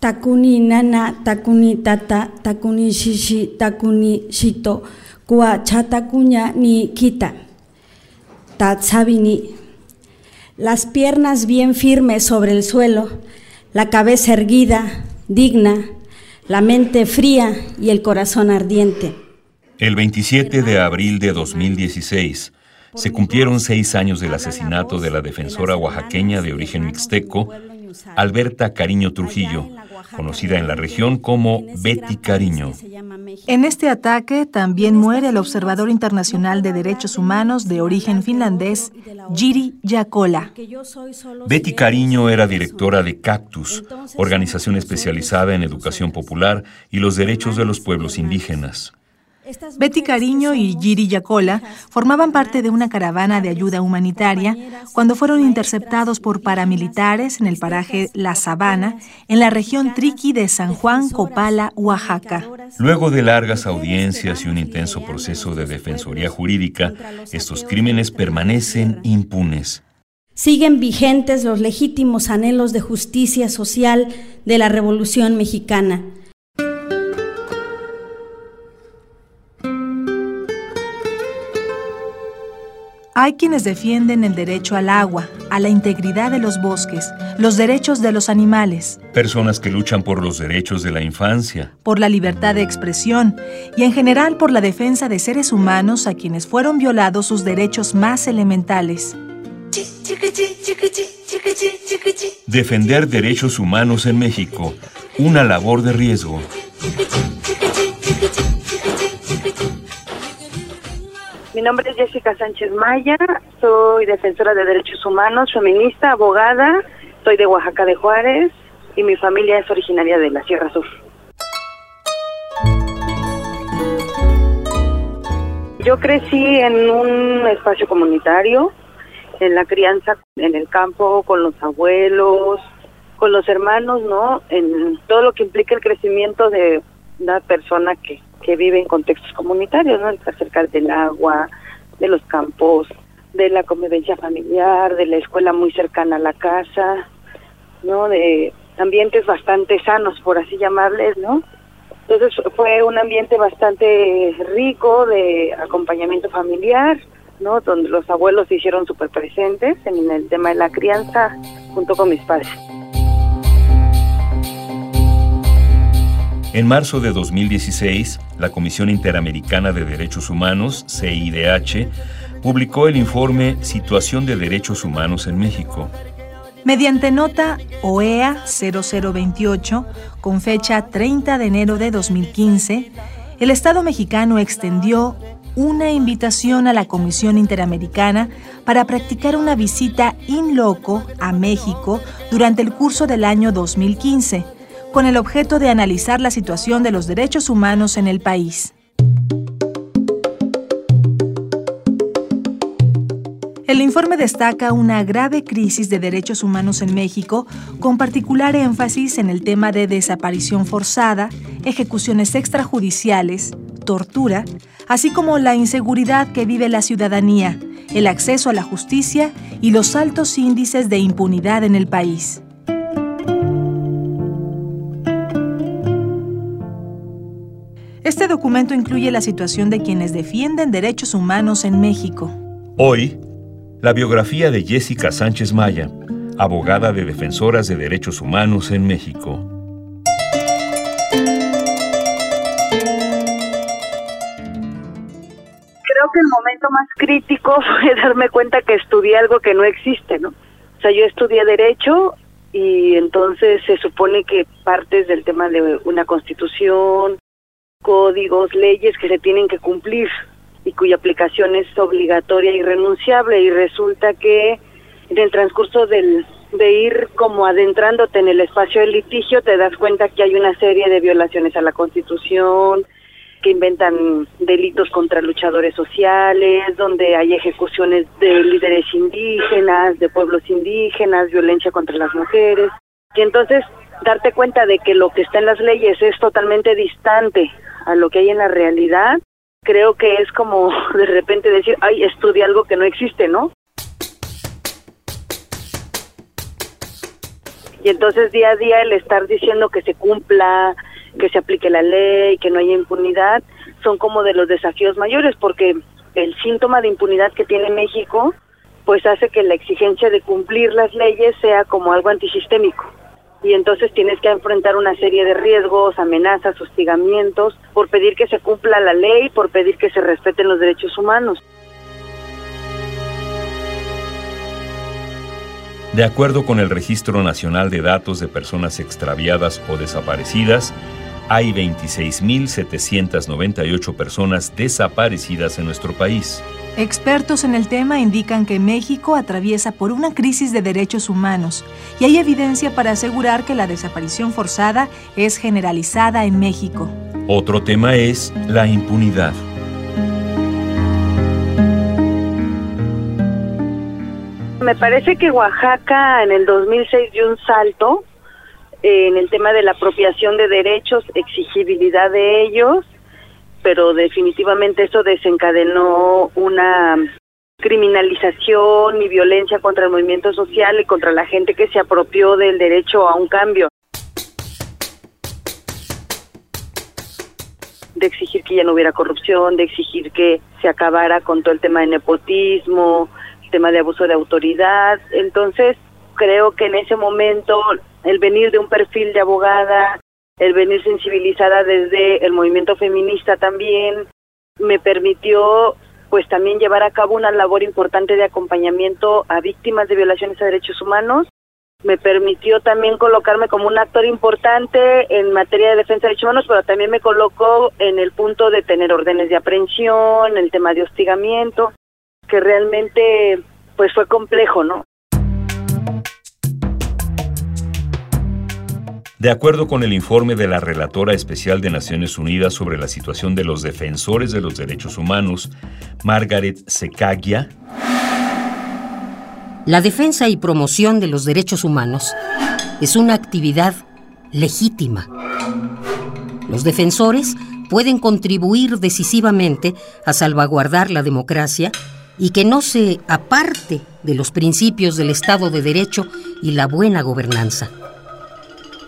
Takuni nana, takuni tata, takuni shishi, takuni shito, kua chatakuña ni kita. Tatsabini. Las piernas bien firmes sobre el suelo, la cabeza erguida, digna, la mente fría y el corazón ardiente. El 27 de abril de 2016 se cumplieron seis años del asesinato de la defensora oaxaqueña de origen mixteco, Alberta Cariño Trujillo, conocida en la región como Betty Cariño. En este ataque también muere el observador internacional de derechos humanos de origen finlandés, Giri Yakola. Betty Cariño era directora de Cactus, organización especializada en educación popular y los derechos de los pueblos indígenas. Betty Cariño y Giri Yacola formaban parte de una caravana de ayuda humanitaria cuando fueron interceptados por paramilitares en el paraje La Sabana, en la región Triqui de San Juan, Copala, Oaxaca. Luego de largas audiencias y un intenso proceso de defensoría jurídica, estos crímenes permanecen impunes. Siguen vigentes los legítimos anhelos de justicia social de la Revolución Mexicana Hay quienes defienden el derecho al agua, a la integridad de los bosques, los derechos de los animales. Personas que luchan por los derechos de la infancia. Por la libertad de expresión y en general por la defensa de seres humanos a quienes fueron violados sus derechos más elementales. Defender derechos humanos en México, una labor de riesgo. Mi nombre es Jessica Sánchez Maya, soy defensora de derechos humanos, feminista, abogada, soy de Oaxaca de Juárez y mi familia es originaria de la Sierra Sur. Yo crecí en un espacio comunitario, en la crianza en el campo, con los abuelos, con los hermanos, ¿no? En todo lo que implica el crecimiento de una persona que que vive en contextos comunitarios, ¿no? Estar cerca del agua, de los campos, de la convivencia familiar, de la escuela muy cercana a la casa, ¿no? De ambientes bastante sanos, por así llamarles, ¿no? Entonces fue un ambiente bastante rico de acompañamiento familiar, ¿no? Donde los abuelos se hicieron súper presentes en el tema de la crianza junto con mis padres. En marzo de 2016, la Comisión Interamericana de Derechos Humanos, CIDH, publicó el informe Situación de Derechos Humanos en México. Mediante nota OEA 0028, con fecha 30 de enero de 2015, el Estado mexicano extendió una invitación a la Comisión Interamericana para practicar una visita in loco a México durante el curso del año 2015 con el objeto de analizar la situación de los derechos humanos en el país. El informe destaca una grave crisis de derechos humanos en México, con particular énfasis en el tema de desaparición forzada, ejecuciones extrajudiciales, tortura, así como la inseguridad que vive la ciudadanía, el acceso a la justicia y los altos índices de impunidad en el país. Este documento incluye la situación de quienes defienden derechos humanos en México. Hoy, la biografía de Jessica Sánchez Maya, abogada de defensoras de derechos humanos en México. Creo que el momento más crítico fue darme cuenta que estudié algo que no existe, ¿no? O sea, yo estudié derecho y entonces se supone que partes del tema de una constitución, códigos, leyes que se tienen que cumplir y cuya aplicación es obligatoria y renunciable y resulta que en el transcurso del de ir como adentrándote en el espacio del litigio, te das cuenta que hay una serie de violaciones a la Constitución, que inventan delitos contra luchadores sociales, donde hay ejecuciones de líderes indígenas, de pueblos indígenas, violencia contra las mujeres. Y entonces darte cuenta de que lo que está en las leyes es totalmente distante a lo que hay en la realidad, creo que es como de repente decir, ay, estudia algo que no existe, ¿no? Y entonces día a día el estar diciendo que se cumpla, que se aplique la ley, que no haya impunidad, son como de los desafíos mayores, porque el síntoma de impunidad que tiene México, pues hace que la exigencia de cumplir las leyes sea como algo antisistémico. Y entonces tienes que enfrentar una serie de riesgos, amenazas, hostigamientos, por pedir que se cumpla la ley, por pedir que se respeten los derechos humanos. De acuerdo con el Registro Nacional de Datos de Personas Extraviadas o Desaparecidas, hay 26.798 personas desaparecidas en nuestro país. Expertos en el tema indican que México atraviesa por una crisis de derechos humanos y hay evidencia para asegurar que la desaparición forzada es generalizada en México. Otro tema es la impunidad. Me parece que Oaxaca en el 2006 dio un salto en el tema de la apropiación de derechos, exigibilidad de ellos, pero definitivamente eso desencadenó una criminalización y violencia contra el movimiento social y contra la gente que se apropió del derecho a un cambio. de exigir que ya no hubiera corrupción, de exigir que se acabara con todo el tema de nepotismo, tema de abuso de autoridad. Entonces, creo que en ese momento el venir de un perfil de abogada, el venir sensibilizada desde el movimiento feminista también, me permitió pues también llevar a cabo una labor importante de acompañamiento a víctimas de violaciones a derechos humanos. Me permitió también colocarme como un actor importante en materia de defensa de derechos humanos, pero también me colocó en el punto de tener órdenes de aprehensión, el tema de hostigamiento que realmente pues fue complejo, ¿no? De acuerdo con el informe de la Relatora Especial de Naciones Unidas sobre la situación de los defensores de los derechos humanos, Margaret Secaglia, la defensa y promoción de los derechos humanos es una actividad legítima. Los defensores pueden contribuir decisivamente a salvaguardar la democracia y que no se aparte de los principios del Estado de Derecho y la buena gobernanza.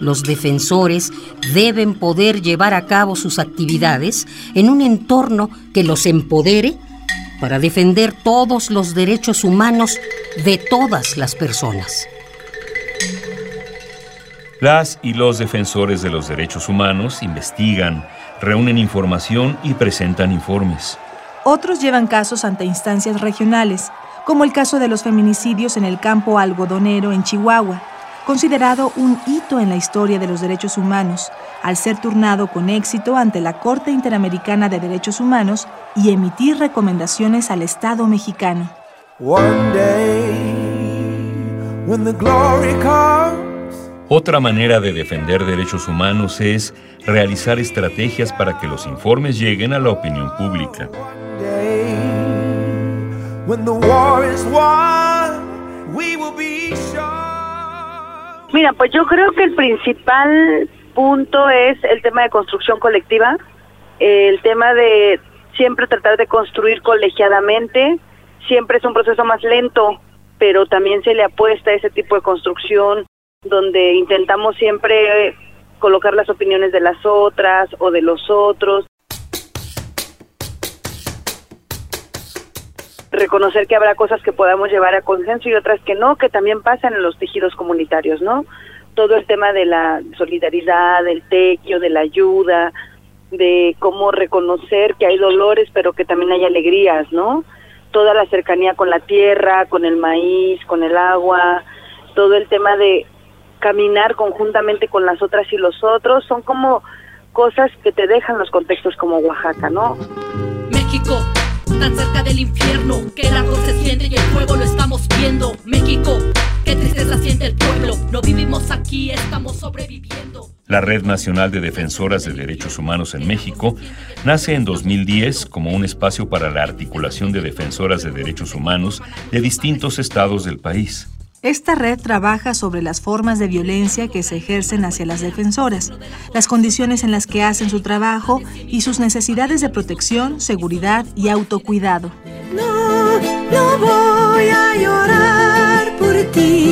Los defensores deben poder llevar a cabo sus actividades en un entorno que los empodere para defender todos los derechos humanos de todas las personas. Las y los defensores de los derechos humanos investigan, reúnen información y presentan informes. Otros llevan casos ante instancias regionales, como el caso de los feminicidios en el campo algodonero en Chihuahua, considerado un hito en la historia de los derechos humanos, al ser turnado con éxito ante la Corte Interamericana de Derechos Humanos y emitir recomendaciones al Estado mexicano. Otra manera de defender derechos humanos es realizar estrategias para que los informes lleguen a la opinión pública. Mira, pues yo creo que el principal punto es el tema de construcción colectiva, el tema de siempre tratar de construir colegiadamente, siempre es un proceso más lento, pero también se le apuesta a ese tipo de construcción donde intentamos siempre colocar las opiniones de las otras o de los otros, reconocer que habrá cosas que podamos llevar a consenso y otras que no, que también pasan en los tejidos comunitarios, ¿no? Todo el tema de la solidaridad, del tequio, de la ayuda, de cómo reconocer que hay dolores, pero que también hay alegrías, ¿no? Toda la cercanía con la tierra, con el maíz, con el agua, todo el tema de caminar conjuntamente con las otras y los otros, son como cosas que te dejan los contextos como Oaxaca, ¿no? México tan cerca del infierno que el arroz se siente y el fuego lo estamos viendo. México, Qué tristeza siente el pueblo. No vivimos aquí, estamos sobreviviendo. La Red Nacional de Defensoras de Derechos Humanos en México nace en 2010 como un espacio para la articulación de defensoras de derechos humanos de distintos estados del país. Esta red trabaja sobre las formas de violencia que se ejercen hacia las defensoras, las condiciones en las que hacen su trabajo y sus necesidades de protección, seguridad y autocuidado. No, no voy a llorar por ti,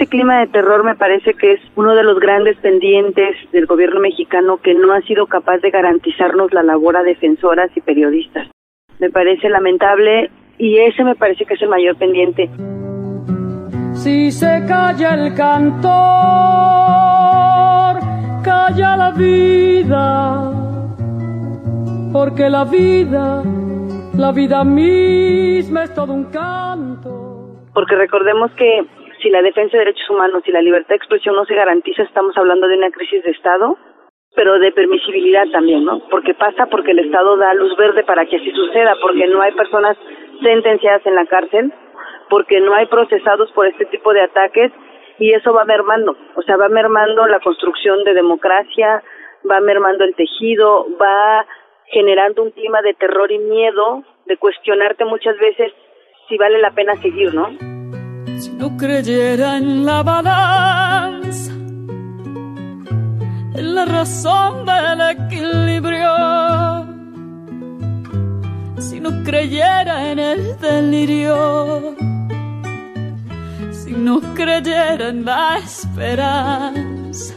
Este clima de terror me parece que es uno de los grandes pendientes del gobierno mexicano que no ha sido capaz de garantizarnos la labor a defensoras y periodistas. Me parece lamentable y ese me parece que es el mayor pendiente. Si se calla el cantor, calla la vida, porque la vida, la vida misma es todo un canto. Porque recordemos que si la defensa de derechos humanos y la libertad de expresión no se garantiza, estamos hablando de una crisis de Estado, pero de permisibilidad también, ¿no? Porque pasa porque el Estado da luz verde para que así suceda, porque no hay personas sentenciadas en la cárcel, porque no hay procesados por este tipo de ataques y eso va mermando, o sea, va mermando la construcción de democracia, va mermando el tejido, va generando un clima de terror y miedo, de cuestionarte muchas veces si vale la pena seguir, ¿no? No creyera en la balanza, en la razón del equilibrio, si no creyera en el delirio, si no creyera en la esperanza.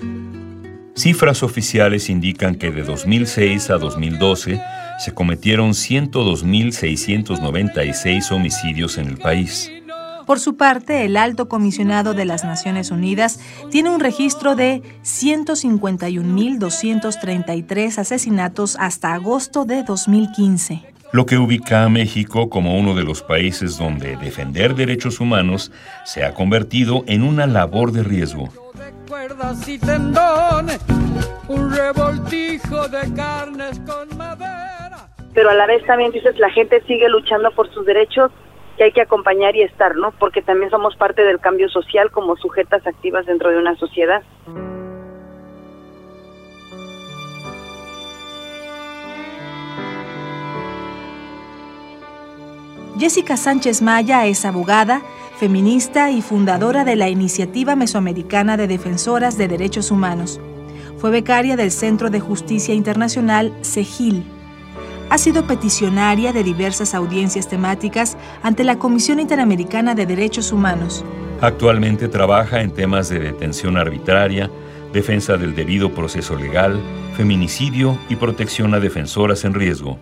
Cifras oficiales indican que de 2006 a 2012 se cometieron 102.696 homicidios en el país. Por su parte, el alto comisionado de las Naciones Unidas tiene un registro de 151.233 asesinatos hasta agosto de 2015. Lo que ubica a México como uno de los países donde defender derechos humanos se ha convertido en una labor de riesgo. Pero a la vez también dices, la gente sigue luchando por sus derechos que hay que acompañar y estar, ¿no? Porque también somos parte del cambio social como sujetas activas dentro de una sociedad. Jessica Sánchez Maya es abogada, feminista y fundadora de la Iniciativa Mesoamericana de Defensoras de Derechos Humanos. Fue becaria del Centro de Justicia Internacional CEGIL ha sido peticionaria de diversas audiencias temáticas ante la Comisión Interamericana de Derechos Humanos. Actualmente trabaja en temas de detención arbitraria, defensa del debido proceso legal, feminicidio y protección a defensoras en riesgo.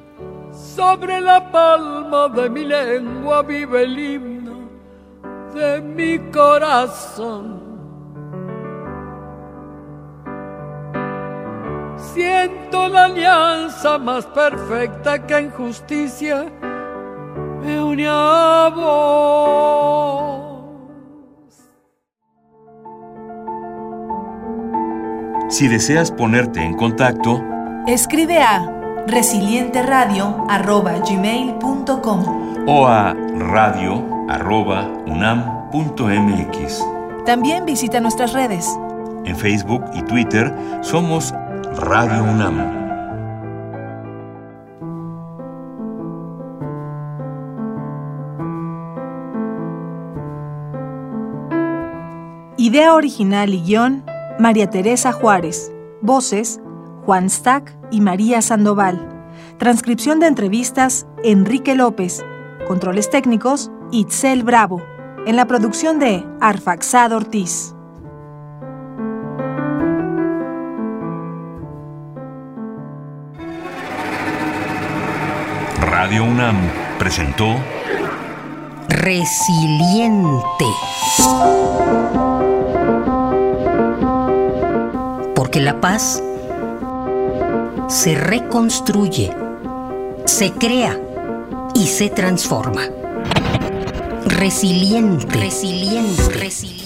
Sobre la palma de mi lengua vive el himno de mi corazón. Siento la alianza más perfecta que en justicia me une a vos. Si deseas ponerte en contacto, escribe a resilienteradio.gmail.com o a radio.unam.mx. También visita nuestras redes. En Facebook y Twitter somos Radio UNAM. Idea original y guion, María Teresa Juárez. Voces, Juan Stack y María Sandoval. Transcripción de entrevistas, Enrique López. Controles técnicos, Itzel Bravo. En la producción de Arfaxad Ortiz. Radio UNAM presentó Resiliente. Porque la paz se reconstruye, se crea y se transforma. resiliente, resiliente, resiliente.